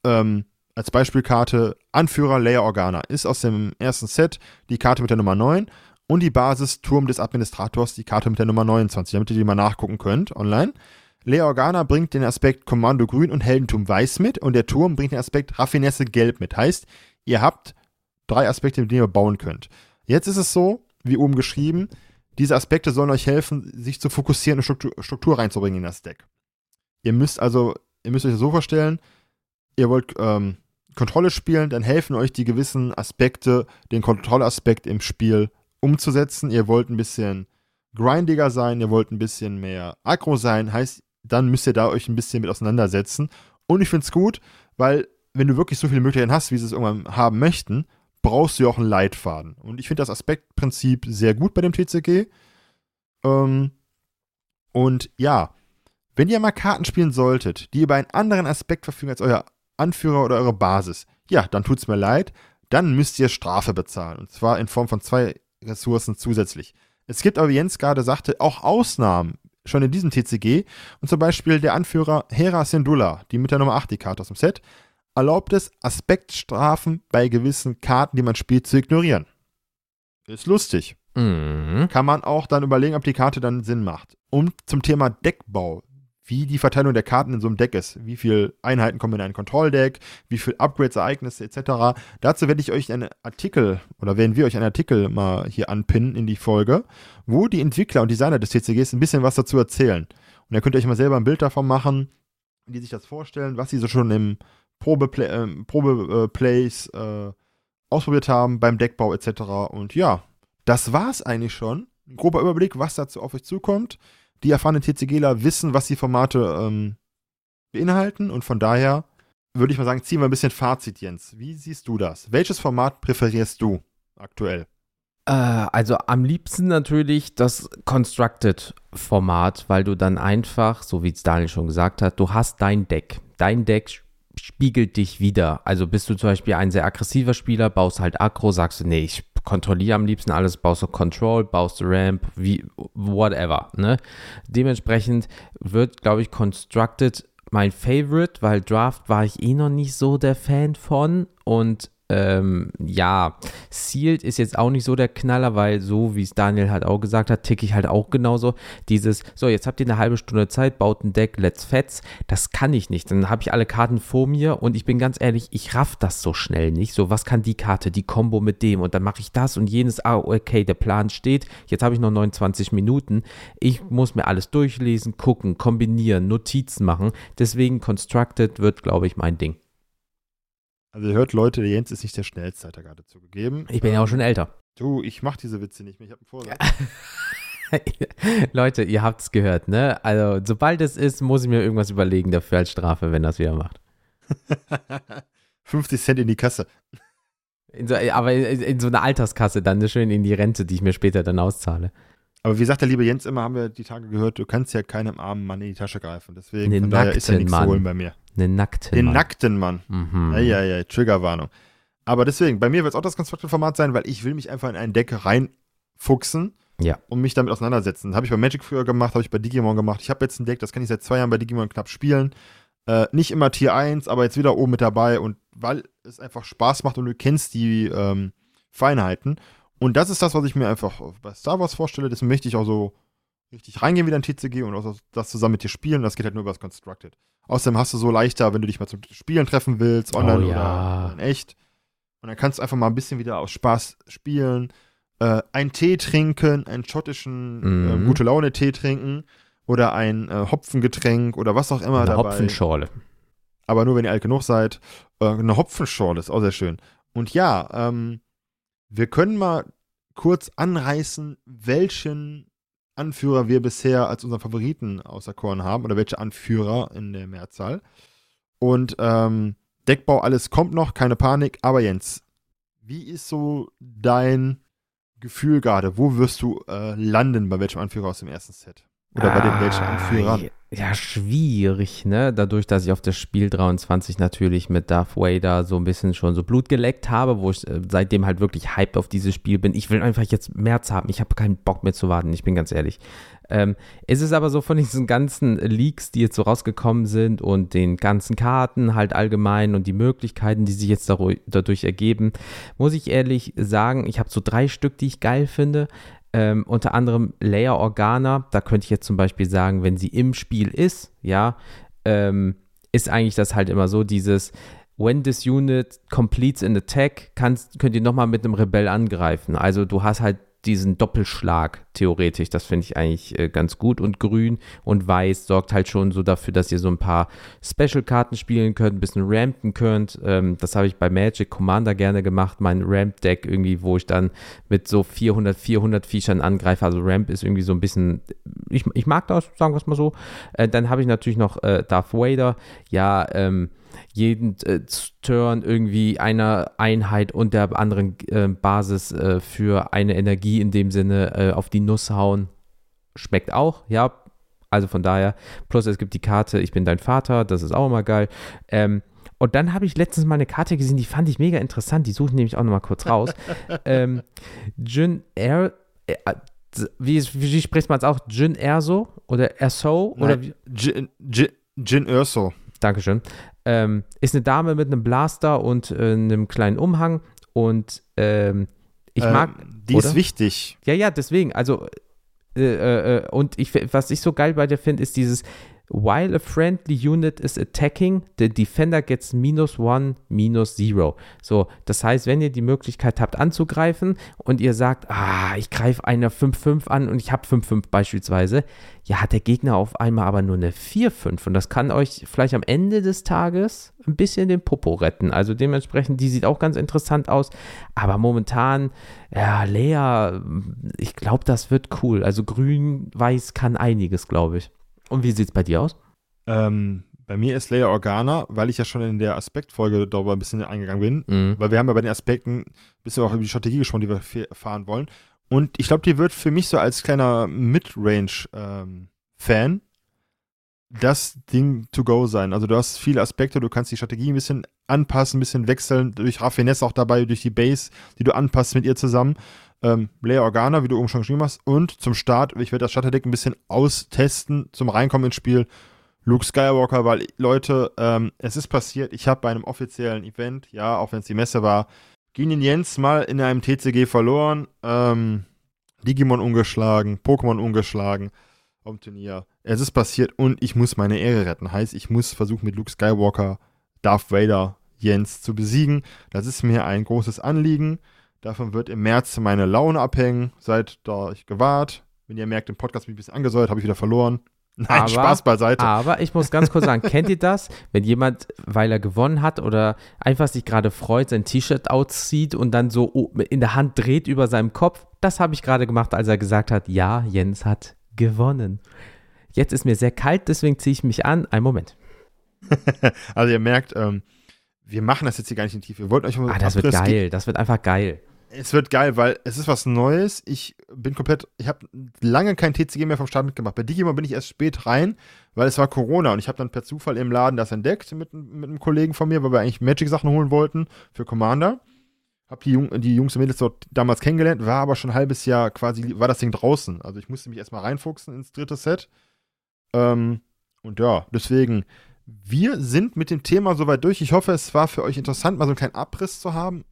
[SPEAKER 2] ähm, als Beispielkarte Anführer Leia Organa ist aus dem ersten Set die Karte mit der Nummer 9 und die Basis Turm des Administrators die Karte mit der Nummer 29, damit ihr die mal nachgucken könnt online. Leia Organa bringt den Aspekt Kommando Grün und Heldentum Weiß mit und der Turm bringt den Aspekt Raffinesse Gelb mit. Heißt, ihr habt drei Aspekte, mit denen ihr bauen könnt. Jetzt ist es so, wie oben geschrieben, diese Aspekte sollen euch helfen, sich zu fokussieren und Struktur, Struktur reinzubringen in das Deck. Ihr müsst also, ihr müsst euch das so vorstellen, ihr wollt ähm, Kontrolle spielen, dann helfen euch die gewissen Aspekte, den Kontrollaspekt im Spiel umzusetzen. Ihr wollt ein bisschen grindiger sein, ihr wollt ein bisschen mehr aggro sein, heißt, dann müsst ihr da euch ein bisschen mit auseinandersetzen. Und ich finde es gut, weil wenn du wirklich so viele Möglichkeiten hast, wie sie es irgendwann haben möchten, brauchst du ja auch einen Leitfaden. Und ich finde das Aspektprinzip sehr gut bei dem TCG. Ähm, und ja, wenn ihr mal Karten spielen solltet, die über einen anderen Aspekt verfügen als euer Anführer oder eure Basis, ja, dann tut es mir leid, dann müsst ihr Strafe bezahlen. Und zwar in Form von zwei Ressourcen zusätzlich. Es gibt aber, wie Jens gerade sagte, auch Ausnahmen schon in diesem TCG. Und zum Beispiel der Anführer Hera Syndulla, die mit der Nummer 8 die Karte aus dem Set, erlaubt es, Aspektstrafen bei gewissen Karten, die man spielt, zu ignorieren. Ist lustig.
[SPEAKER 1] Mhm.
[SPEAKER 2] Kann man auch dann überlegen, ob die Karte dann Sinn macht. Und zum Thema Deckbau, wie die Verteilung der Karten in so einem Deck ist. Wie viele Einheiten kommen in ein Kontrolldeck, wie viele Upgrades, Ereignisse etc. Dazu werde ich euch einen Artikel oder werden wir euch einen Artikel mal hier anpinnen in die Folge, wo die Entwickler und Designer des TCGs ein bisschen was dazu erzählen. Und da könnt ihr euch mal selber ein Bild davon machen, die sich das vorstellen, was sie so schon im Probeplay, äh, Probeplays äh, ausprobiert haben beim Deckbau etc. Und ja, das war's eigentlich schon. Ein grober Überblick, was dazu auf euch zukommt. Die erfahrenen TCGler wissen, was die Formate ähm, beinhalten und von daher würde ich mal sagen, ziehen wir ein bisschen Fazit, Jens. Wie siehst du das? Welches Format präferierst du aktuell?
[SPEAKER 1] Äh, also am liebsten natürlich das Constructed-Format, weil du dann einfach, so wie es Daniel schon gesagt hat, du hast dein Deck. Dein Deck spiegelt dich wieder. Also bist du zum Beispiel ein sehr aggressiver Spieler, baust halt Aggro, sagst du, nee, ich kontrolliere am liebsten alles, baust du Control, baust du Ramp, wie, whatever, ne? Dementsprechend wird, glaube ich, Constructed mein Favorite, weil Draft war ich eh noch nicht so der Fan von und ähm, ja, Sealed ist jetzt auch nicht so der Knaller, weil so wie es Daniel halt auch gesagt hat, ticke ich halt auch genauso. Dieses, so, jetzt habt ihr eine halbe Stunde Zeit, baut ein Deck, let's fetz. Das kann ich nicht. Dann habe ich alle Karten vor mir und ich bin ganz ehrlich, ich raff das so schnell nicht. So, was kann die Karte, die Combo mit dem und dann mache ich das und jenes. Ah, okay, der Plan steht. Jetzt habe ich noch 29 Minuten. Ich muss mir alles durchlesen, gucken, kombinieren, Notizen machen. Deswegen Constructed wird, glaube ich, mein Ding.
[SPEAKER 2] Also ihr hört Leute, der Jens ist nicht der schnellste, hat er gerade zugegeben.
[SPEAKER 1] Ich bin ja auch schon älter.
[SPEAKER 2] Du, ich mache diese Witze nicht mehr. Ich habe einen Vorsatz.
[SPEAKER 1] Leute, ihr habt es gehört, ne? Also, sobald es ist, muss ich mir irgendwas überlegen dafür als Strafe, wenn das wieder macht.
[SPEAKER 2] 50 Cent in die Kasse.
[SPEAKER 1] In so, aber in, in so eine Alterskasse dann schön in die Rente, die ich mir später dann auszahle.
[SPEAKER 2] Aber wie sagt der liebe Jens immer, haben wir die Tage gehört, du kannst ja keinem armen Mann in die Tasche greifen. Deswegen
[SPEAKER 1] Den
[SPEAKER 2] daher ist ja
[SPEAKER 1] nackten
[SPEAKER 2] nichts zu
[SPEAKER 1] Mann.
[SPEAKER 2] holen bei mir.
[SPEAKER 1] Einen nackten
[SPEAKER 2] Den
[SPEAKER 1] Mann.
[SPEAKER 2] nackten Mann.
[SPEAKER 1] Mhm.
[SPEAKER 2] Ja, ja, ja, Triggerwarnung. Aber deswegen, bei mir wird es auch das Constructed-Format sein, weil ich will mich einfach in ein Deck reinfuchsen
[SPEAKER 1] Ja.
[SPEAKER 2] und mich damit auseinandersetzen. Habe ich bei Magic früher gemacht, habe ich bei Digimon gemacht. Ich habe jetzt ein Deck, das kann ich seit zwei Jahren bei Digimon knapp spielen. Äh, nicht immer Tier 1, aber jetzt wieder oben mit dabei und weil es einfach Spaß macht und du kennst die ähm, Feinheiten. Und das ist das, was ich mir einfach bei Star Wars vorstelle. Deswegen möchte ich auch so richtig reingehen wieder in TCG und auch das zusammen mit dir spielen. Das geht halt nur über das Constructed. Außerdem hast du so leichter, wenn du dich mal zum Spielen treffen willst, online
[SPEAKER 1] Oh ja.
[SPEAKER 2] oder in echt. Und dann kannst du einfach mal ein bisschen wieder aus Spaß spielen. Äh, einen Tee trinken, einen schottischen
[SPEAKER 1] Mhm.
[SPEAKER 2] äh, gute Laune Tee trinken oder ein äh, Hopfengetränk oder was auch immer
[SPEAKER 1] Eine
[SPEAKER 2] dabei.
[SPEAKER 1] Hopfenschorle.
[SPEAKER 2] Aber nur wenn ihr alt genug seid. Äh, eine Hopfenschorle ist auch sehr schön. Und ja, ähm, wir können mal kurz anreißen, welchen Anführer wir bisher als unseren Favoriten auserkoren haben oder welche Anführer in der Mehrzahl. Und ähm, Deckbau, alles kommt noch, keine Panik. Aber Jens, wie ist so dein Gefühl gerade? Wo wirst du äh, landen bei welchem Anführer aus dem ersten Set? Oder bei den welchen
[SPEAKER 1] Ah,
[SPEAKER 2] Anführern?
[SPEAKER 1] Ja, schwierig, ne? Dadurch, dass ich auf das Spiel 23 natürlich mit Darth Vader so ein bisschen schon so Blut geleckt habe, wo ich äh, seitdem halt wirklich hyped auf dieses Spiel bin. Ich will einfach jetzt März haben. Ich habe keinen Bock mehr zu warten, ich bin ganz ehrlich. Ähm, es ist aber so von diesen ganzen Leaks, die jetzt so rausgekommen sind und den ganzen Karten halt allgemein und die Möglichkeiten, die sich jetzt dadurch ergeben, muss ich ehrlich sagen, ich habe so drei Stück, die ich geil finde. Ähm, unter anderem Layer Organa, da könnte ich jetzt zum Beispiel sagen, wenn sie im Spiel ist, ja, ähm, ist eigentlich das halt immer so, dieses When this unit completes an attack, kannst, könnt ihr nochmal mit einem Rebell angreifen. Also du hast halt diesen Doppelschlag theoretisch. Das finde ich eigentlich äh, ganz gut. Und grün und weiß sorgt halt schon so dafür, dass ihr so ein paar Special-Karten spielen könnt, ein bisschen rampen könnt. Ähm, das habe ich bei Magic Commander gerne gemacht. Mein Ramp-Deck irgendwie, wo ich dann mit so 400, 400 Viechern angreife. Also Ramp ist irgendwie so ein bisschen, ich, ich mag das, sagen wir es mal so. Äh, dann habe ich natürlich noch äh, Darth Vader. Ja, ähm, jeden äh, Turn irgendwie einer Einheit und der anderen äh, Basis äh, für eine Energie in dem Sinne äh, auf die Nuss hauen. Schmeckt auch, ja. Also von daher, plus es gibt die Karte, ich bin dein Vater, das ist auch immer geil. Ähm, und dann habe ich letztens mal eine Karte gesehen, die fand ich mega interessant, die suche ich nämlich auch nochmal kurz raus. ähm, Jin Air, äh, wie, wie, spricht man es auch? Jin Erso oder Erso? Oder
[SPEAKER 2] Jin, Jin, Jin Erso.
[SPEAKER 1] Dankeschön. Ähm, ist eine Dame mit einem Blaster und äh, einem kleinen Umhang und ähm, ich ähm, mag.
[SPEAKER 2] Die oder? ist wichtig.
[SPEAKER 1] Ja, ja, deswegen. Also, äh, äh, äh und ich, was ich so geil bei dir finde, ist dieses, While a friendly unit is attacking, the defender gets minus one, minus zero. So, das heißt, wenn ihr die Möglichkeit habt anzugreifen und ihr sagt, ah, ich greife einer 5-5 an und ich habe 5-5 beispielsweise, ja, hat der Gegner auf einmal aber nur eine 4-5 und das kann euch vielleicht am Ende des Tages ein bisschen den Popo retten. Also dementsprechend, die sieht auch ganz interessant aus, aber momentan, ja, Lea, ich glaube, das wird cool. Also grün-weiß kann einiges, glaube ich. Und wie sieht es bei dir aus?
[SPEAKER 2] Ähm, bei mir ist Leia Organa, weil ich ja schon in der Aspektfolge darüber ein bisschen eingegangen bin, mhm. weil wir haben ja bei den Aspekten ein bisschen auch über die Strategie gesprochen, die wir fahren wollen. Und ich glaube, die wird für mich so als kleiner Mid-Range-Fan ähm, das Ding to go sein. Also du hast viele Aspekte, du kannst die Strategie ein bisschen anpassen, ein bisschen wechseln, durch Raffinesse auch dabei, durch die Base, die du anpasst mit ihr zusammen ähm, Leia Organa, wie du oben schon geschrieben hast. Und zum Start, ich werde das Starterdeck ein bisschen austesten zum Reinkommen ins Spiel. Luke Skywalker, weil Leute, ähm, es ist passiert, ich habe bei einem offiziellen Event, ja, auch wenn es die Messe war, gegen Jens mal in einem TCG verloren, ähm, Digimon ungeschlagen, Pokémon ungeschlagen auf Turnier. Es ist passiert und ich muss meine Ehre retten. Heißt, ich muss versuchen, mit Luke Skywalker Darth Vader Jens zu besiegen. Das ist mir ein großes Anliegen. Davon wird im März meine Laune abhängen. Seid da ich gewahrt. Wenn ihr merkt, im Podcast bin ich ein bisschen angesäuert, habe ich wieder verloren. Nein, aber, Spaß beiseite.
[SPEAKER 1] Aber ich muss ganz kurz sagen, kennt ihr das? Wenn jemand, weil er gewonnen hat oder einfach sich gerade freut, sein T-Shirt auszieht und dann so in der Hand dreht über seinem Kopf? Das habe ich gerade gemacht, als er gesagt hat, ja, Jens hat gewonnen. Jetzt ist mir sehr kalt, deswegen ziehe ich mich an. Ein Moment.
[SPEAKER 2] also ihr merkt, ähm, wir machen das jetzt hier gar nicht in Tiefe. Wir wollten euch
[SPEAKER 1] mal Ah, das wird geil. Das wird einfach geil.
[SPEAKER 2] Es wird geil, weil es ist was Neues. Ich bin komplett, ich habe lange kein TCG mehr vom Start mitgemacht. Bei Digimon bin ich erst spät rein, weil es war Corona und ich habe dann per Zufall im Laden das entdeckt mit, mit einem Kollegen von mir, weil wir eigentlich Magic-Sachen holen wollten für Commander. Hab die, Jung, die Jungs und Mädels dort damals kennengelernt, war aber schon ein halbes Jahr quasi, war das Ding draußen. Also ich musste mich erstmal reinfuchsen ins dritte Set. Ähm, und ja, deswegen, wir sind mit dem Thema soweit durch. Ich hoffe, es war für euch interessant, mal so einen kleinen Abriss zu haben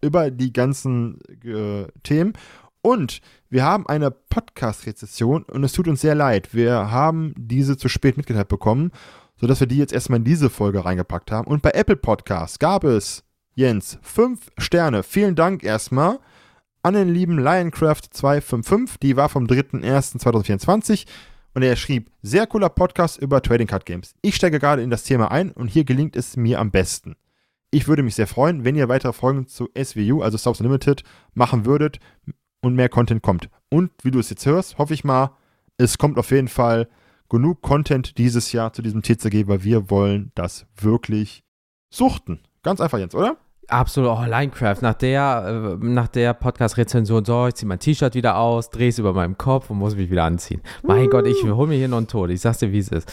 [SPEAKER 2] über die ganzen äh, Themen. Und wir haben eine Podcast-Rezession und es tut uns sehr leid. Wir haben diese zu spät mitgeteilt bekommen, sodass wir die jetzt erstmal in diese Folge reingepackt haben. Und bei Apple Podcasts gab es, Jens, fünf Sterne. Vielen Dank erstmal an den lieben Lioncraft255. Die war vom 3.1.2024. Und er schrieb, sehr cooler Podcast über Trading Card Games. Ich steige gerade in das Thema ein und hier gelingt es mir am besten. Ich würde mich sehr freuen, wenn ihr weitere Folgen zu SVU, also South Limited, machen würdet und mehr Content kommt. Und wie du es jetzt hörst, hoffe ich mal, es kommt auf jeden Fall genug Content dieses Jahr zu diesem TCG, weil wir wollen das wirklich suchten. Ganz einfach, Jens, oder?
[SPEAKER 1] Absolut, oh, Linecraft. Nach der, äh, nach der Podcast-Rezension, so, ich ziehe mein T-Shirt wieder aus, drehe es über meinem Kopf und muss mich wieder anziehen. Mein Gott, ich hole mir hier noch einen Tod. Ich sag's dir, wie es ist.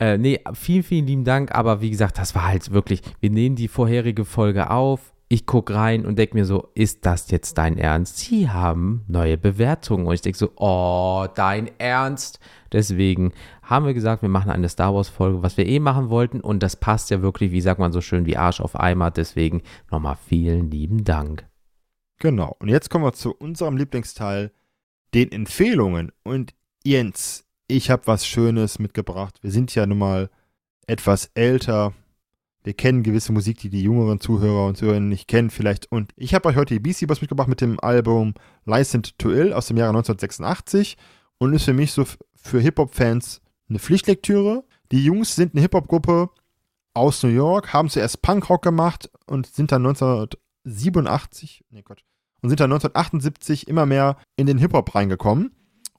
[SPEAKER 1] Äh, nee, vielen, vielen lieben Dank. Aber wie gesagt, das war halt wirklich, wir nehmen die vorherige Folge auf ich gucke rein und denke mir so, ist das jetzt dein Ernst? Sie haben neue Bewertungen. Und ich denke so, oh, dein Ernst? Deswegen haben wir gesagt, wir machen eine Star Wars-Folge, was wir eh machen wollten. Und das passt ja wirklich, wie sagt man so schön, wie Arsch auf Eimer. Deswegen nochmal vielen lieben Dank.
[SPEAKER 2] Genau. Und jetzt kommen wir zu unserem Lieblingsteil, den Empfehlungen. Und Jens, ich habe was Schönes mitgebracht. Wir sind ja nun mal etwas älter wir kennen gewisse Musik, die die jüngeren Zuhörer und Zuhörerinnen nicht kennen vielleicht. Und ich habe euch heute die BC Boys mitgebracht mit dem Album Licensed to Ill aus dem Jahre 1986 und ist für mich so für Hip-Hop-Fans eine Pflichtlektüre. Die Jungs sind eine Hip-Hop-Gruppe aus New York, haben zuerst Punkrock gemacht und sind dann 1987, nee Gott, und sind dann 1978 immer mehr in den Hip-Hop reingekommen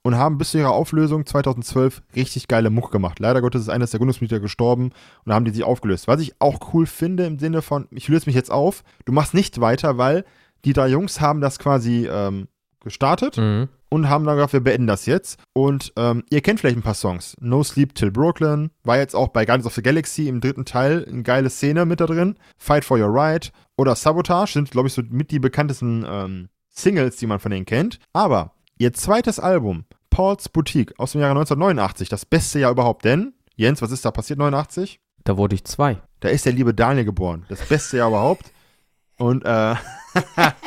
[SPEAKER 2] und haben bis zu ihrer Auflösung 2012 richtig geile Muck gemacht. Leider Gottes ist eines der Gründungsmitglieder gestorben und da haben die sich aufgelöst. Was ich auch cool finde im Sinne von, ich löse mich jetzt auf, du machst nicht weiter, weil die drei Jungs haben das quasi ähm, gestartet mhm. und haben dann gesagt, wir beenden das jetzt. Und ähm, ihr kennt vielleicht ein paar Songs. No Sleep Till Brooklyn war jetzt auch bei Guardians of the Galaxy im dritten Teil eine geile Szene mit da drin. Fight for Your Right oder Sabotage sind, glaube ich, so mit die bekanntesten ähm, Singles, die man von denen kennt. Aber Ihr zweites Album, Paul's Boutique aus dem Jahre 1989, das beste Jahr überhaupt, denn, Jens, was ist da passiert 89?
[SPEAKER 1] Da wurde ich zwei.
[SPEAKER 2] Da ist der liebe Daniel geboren, das beste Jahr überhaupt. Und äh,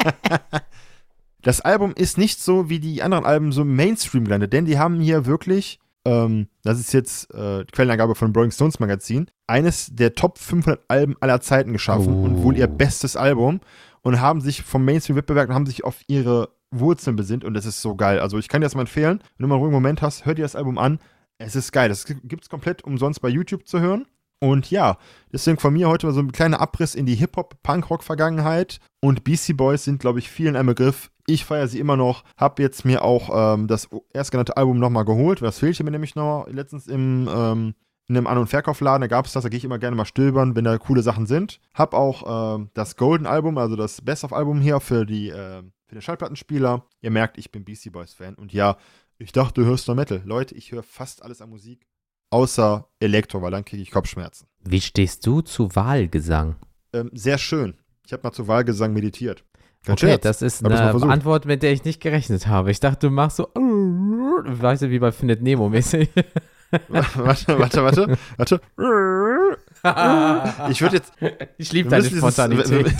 [SPEAKER 2] das Album ist nicht so wie die anderen Alben so Mainstream gelandet, denn die haben hier wirklich, ähm, das ist jetzt äh, Quellenangabe von Rolling Stones Magazin, eines der Top 500 Alben aller Zeiten geschaffen oh. und wohl ihr bestes Album und haben sich vom Mainstream-Wettbewerb haben sich auf ihre Wurzeln besinnt und es ist so geil. Also ich kann dir das mal empfehlen, wenn du mal einen ruhigen Moment hast, hör dir das Album an. Es ist geil. Das gibt es komplett umsonst bei YouTube zu hören. Und ja, deswegen von mir heute mal so ein kleiner Abriss in die Hip-Hop-Punk-Rock-Vergangenheit. Und BC Boys sind, glaube ich, vielen ein Begriff. Ich feiere sie immer noch. Hab jetzt mir auch ähm, das erstgenannte Album nochmal geholt. Das fehlte mir nämlich noch letztens im, ähm, in einem An- und Verkaufladen. Da gab es das. Da gehe ich immer gerne mal stöbern, wenn da coole Sachen sind. Hab auch ähm, das Golden-Album, also das Best-of-Album hier für die äh, für den Schallplattenspieler. Ihr merkt, ich bin Beastie Boys Fan. Und ja, ich dachte, du hörst nur Metal. Leute, ich höre fast alles an Musik, außer Elektro, weil dann kriege ich Kopfschmerzen.
[SPEAKER 1] Wie stehst du zu Wahlgesang?
[SPEAKER 2] Ähm, sehr schön. Ich habe mal zu Wahlgesang meditiert.
[SPEAKER 1] Ganz okay, Scherz. das ist eine Antwort, mit der ich nicht gerechnet habe. Ich dachte, du machst so, weißt du, wie bei Findet Nemo mäßig.
[SPEAKER 2] warte, warte, warte, warte. Ich würde jetzt.
[SPEAKER 1] Ich liebe deine Spontanität.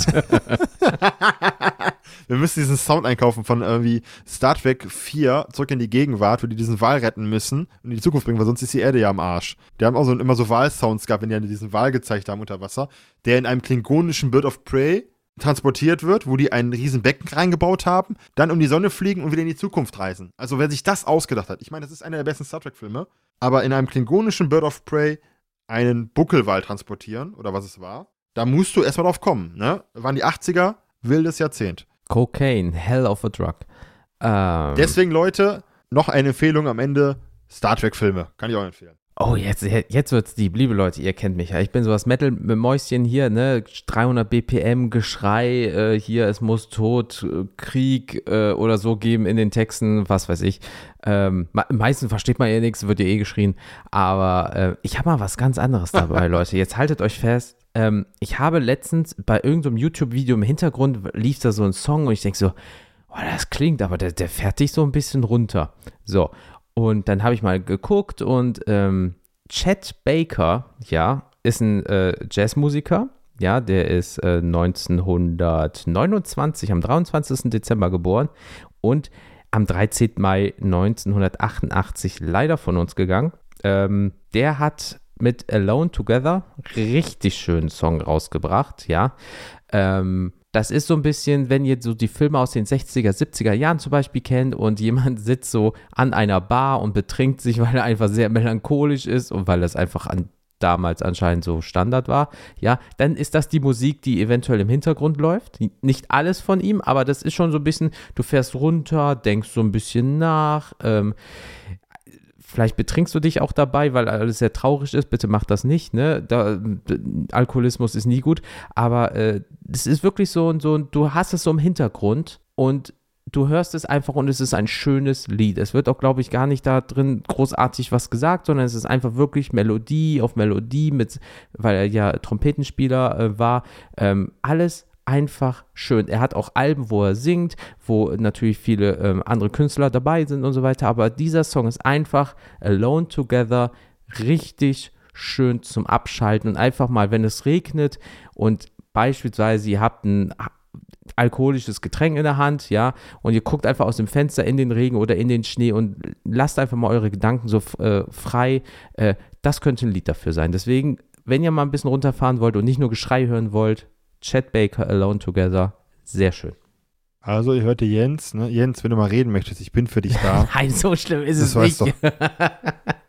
[SPEAKER 2] wir müssen diesen Sound einkaufen von irgendwie Star Trek 4 zurück in die Gegenwart, wo die diesen Wal retten müssen und in die Zukunft bringen, weil sonst ist die Erde ja am Arsch. Die haben auch so, immer so Wahlsounds gehabt, wenn die diesen Wal gezeigt haben unter Wasser, der in einem klingonischen Bird of Prey transportiert wird, wo die ein riesen Becken reingebaut haben, dann um die Sonne fliegen und wieder in die Zukunft reisen. Also wer sich das ausgedacht hat, ich meine, das ist einer der besten Star Trek-Filme, aber in einem klingonischen Bird of Prey einen Buckelwal transportieren, oder was es war, da musst du erstmal drauf kommen, ne? Waren die 80er, wildes Jahrzehnt.
[SPEAKER 1] Cocaine, hell of a drug.
[SPEAKER 2] Ähm, Deswegen, Leute, noch eine Empfehlung am Ende: Star Trek-Filme. Kann ich auch empfehlen.
[SPEAKER 1] Oh, jetzt, jetzt wird's deep. Liebe Leute, ihr kennt mich ja. Ich bin sowas Metal-Mäuschen hier, ne? 300 BPM, Geschrei, äh, hier, es muss Tod, äh, Krieg äh, oder so geben in den Texten, was weiß ich. Ähm, meistens versteht man ja nichts, wird ja eh geschrien. Aber äh, ich habe mal was ganz anderes dabei, Leute. Jetzt haltet euch fest. Ähm, ich habe letztens bei irgendeinem YouTube-Video im Hintergrund lief da so ein Song und ich denke so, oh, das klingt, aber der, der fährt dich so ein bisschen runter. So. Und dann habe ich mal geguckt und ähm, Chet Baker, ja, ist ein äh, Jazzmusiker. Ja, der ist äh, 1929, am 23. Dezember geboren und am 13. Mai 1988 leider von uns gegangen. Ähm, der hat mit Alone Together richtig schönen Song rausgebracht, ja. Ähm, das ist so ein bisschen, wenn ihr so die Filme aus den 60er, 70er Jahren zum Beispiel kennt und jemand sitzt so an einer Bar und betrinkt sich, weil er einfach sehr melancholisch ist und weil das einfach an damals anscheinend so Standard war, ja, dann ist das die Musik, die eventuell im Hintergrund läuft. Nicht alles von ihm, aber das ist schon so ein bisschen, du fährst runter, denkst so ein bisschen nach. Ähm, vielleicht betrinkst du dich auch dabei, weil alles sehr traurig ist. Bitte mach das nicht. Ne? Da, Alkoholismus ist nie gut. Aber äh, es ist wirklich so, so, du hast es so im Hintergrund und du hörst es einfach und es ist ein schönes Lied. Es wird auch, glaube ich, gar nicht da drin großartig was gesagt, sondern es ist einfach wirklich Melodie auf Melodie, mit, weil er ja Trompetenspieler äh, war. Ähm, alles einfach schön. Er hat auch Alben, wo er singt, wo natürlich viele ähm, andere Künstler dabei sind und so weiter. Aber dieser Song ist einfach Alone Together richtig schön zum Abschalten und einfach mal, wenn es regnet und beispielsweise ihr habt ein alkoholisches Getränk in der Hand, ja, und ihr guckt einfach aus dem Fenster in den Regen oder in den Schnee und lasst einfach mal eure Gedanken so äh, frei. Äh, das könnte ein Lied dafür sein. Deswegen wenn ihr mal ein bisschen runterfahren wollt und nicht nur Geschrei hören wollt, Chat Baker Alone Together, sehr schön.
[SPEAKER 2] Also, ihr hörte Jens, ne? Jens, wenn du mal reden möchtest, ich bin für dich da.
[SPEAKER 1] Nein, so schlimm ist
[SPEAKER 2] Das
[SPEAKER 1] es nicht.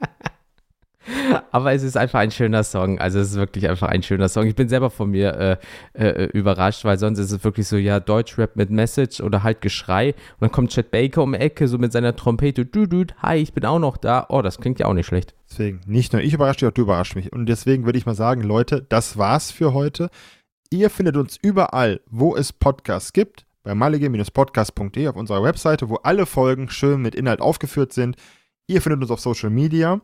[SPEAKER 1] Aber es ist einfach ein schöner Song. Also es ist wirklich einfach ein schöner Song. Ich bin selber von mir äh, äh, überrascht, weil sonst ist es wirklich so, ja, Deutschrap mit Message oder halt Geschrei. Und dann kommt Chet Baker um die Ecke, so mit seiner Trompete. Du, hi, ich bin auch noch da. Oh, das klingt ja auch nicht schlecht.
[SPEAKER 2] Deswegen, nicht nur ich überrasche dich, auch du überraschst mich. Und deswegen würde ich mal sagen, Leute, das war's für heute. Ihr findet uns überall, wo es Podcasts gibt, bei malige-podcast.de auf unserer Webseite, wo alle Folgen schön mit Inhalt aufgeführt sind. Ihr findet uns auf Social Media,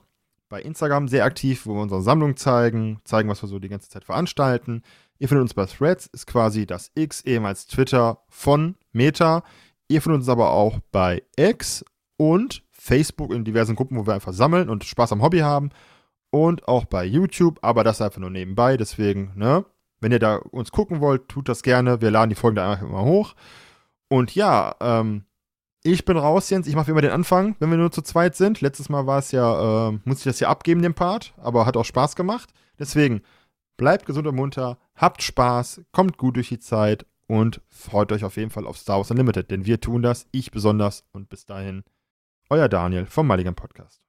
[SPEAKER 2] bei Instagram sehr aktiv, wo wir unsere Sammlung zeigen, zeigen, was wir so die ganze Zeit veranstalten. Ihr findet uns bei Threads, ist quasi das X, ehemals Twitter von Meta. Ihr findet uns aber auch bei X und Facebook in diversen Gruppen, wo wir einfach sammeln und Spaß am Hobby haben. Und auch bei YouTube, aber das einfach nur nebenbei. Deswegen, ne? Wenn ihr da uns gucken wollt, tut das gerne. Wir laden die Folgen da einfach immer hoch. Und ja, ähm, ich bin raus, Jens. Ich mache immer den Anfang, wenn wir nur zu zweit sind. Letztes Mal war es ja, äh, musste ich das ja abgeben, den Part, aber hat auch Spaß gemacht. Deswegen, bleibt gesund und munter, habt Spaß, kommt gut durch die Zeit und freut euch auf jeden Fall auf Star Wars Unlimited, denn wir tun das, ich besonders. Und bis dahin, euer Daniel vom Mulligan Podcast.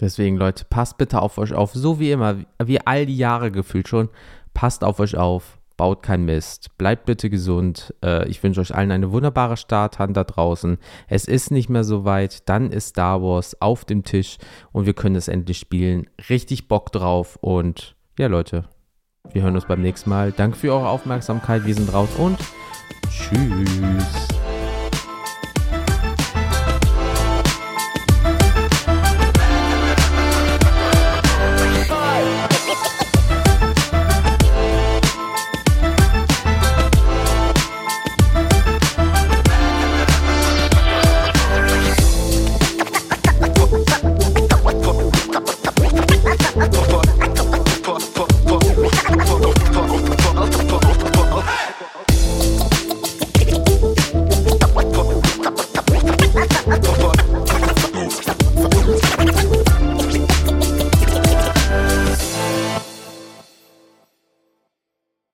[SPEAKER 1] Deswegen, Leute, passt bitte auf euch auf. So wie immer, wie all die Jahre gefühlt schon. Passt auf euch auf. Baut kein Mist. Bleibt bitte gesund. Äh, ich wünsche euch allen eine wunderbare Starthand da draußen. Es ist nicht mehr so weit. Dann ist Star Wars auf dem Tisch und wir können es endlich spielen. Richtig Bock drauf. Und ja, Leute, wir hören uns beim nächsten Mal. Danke für eure Aufmerksamkeit. Wir sind raus und tschüss.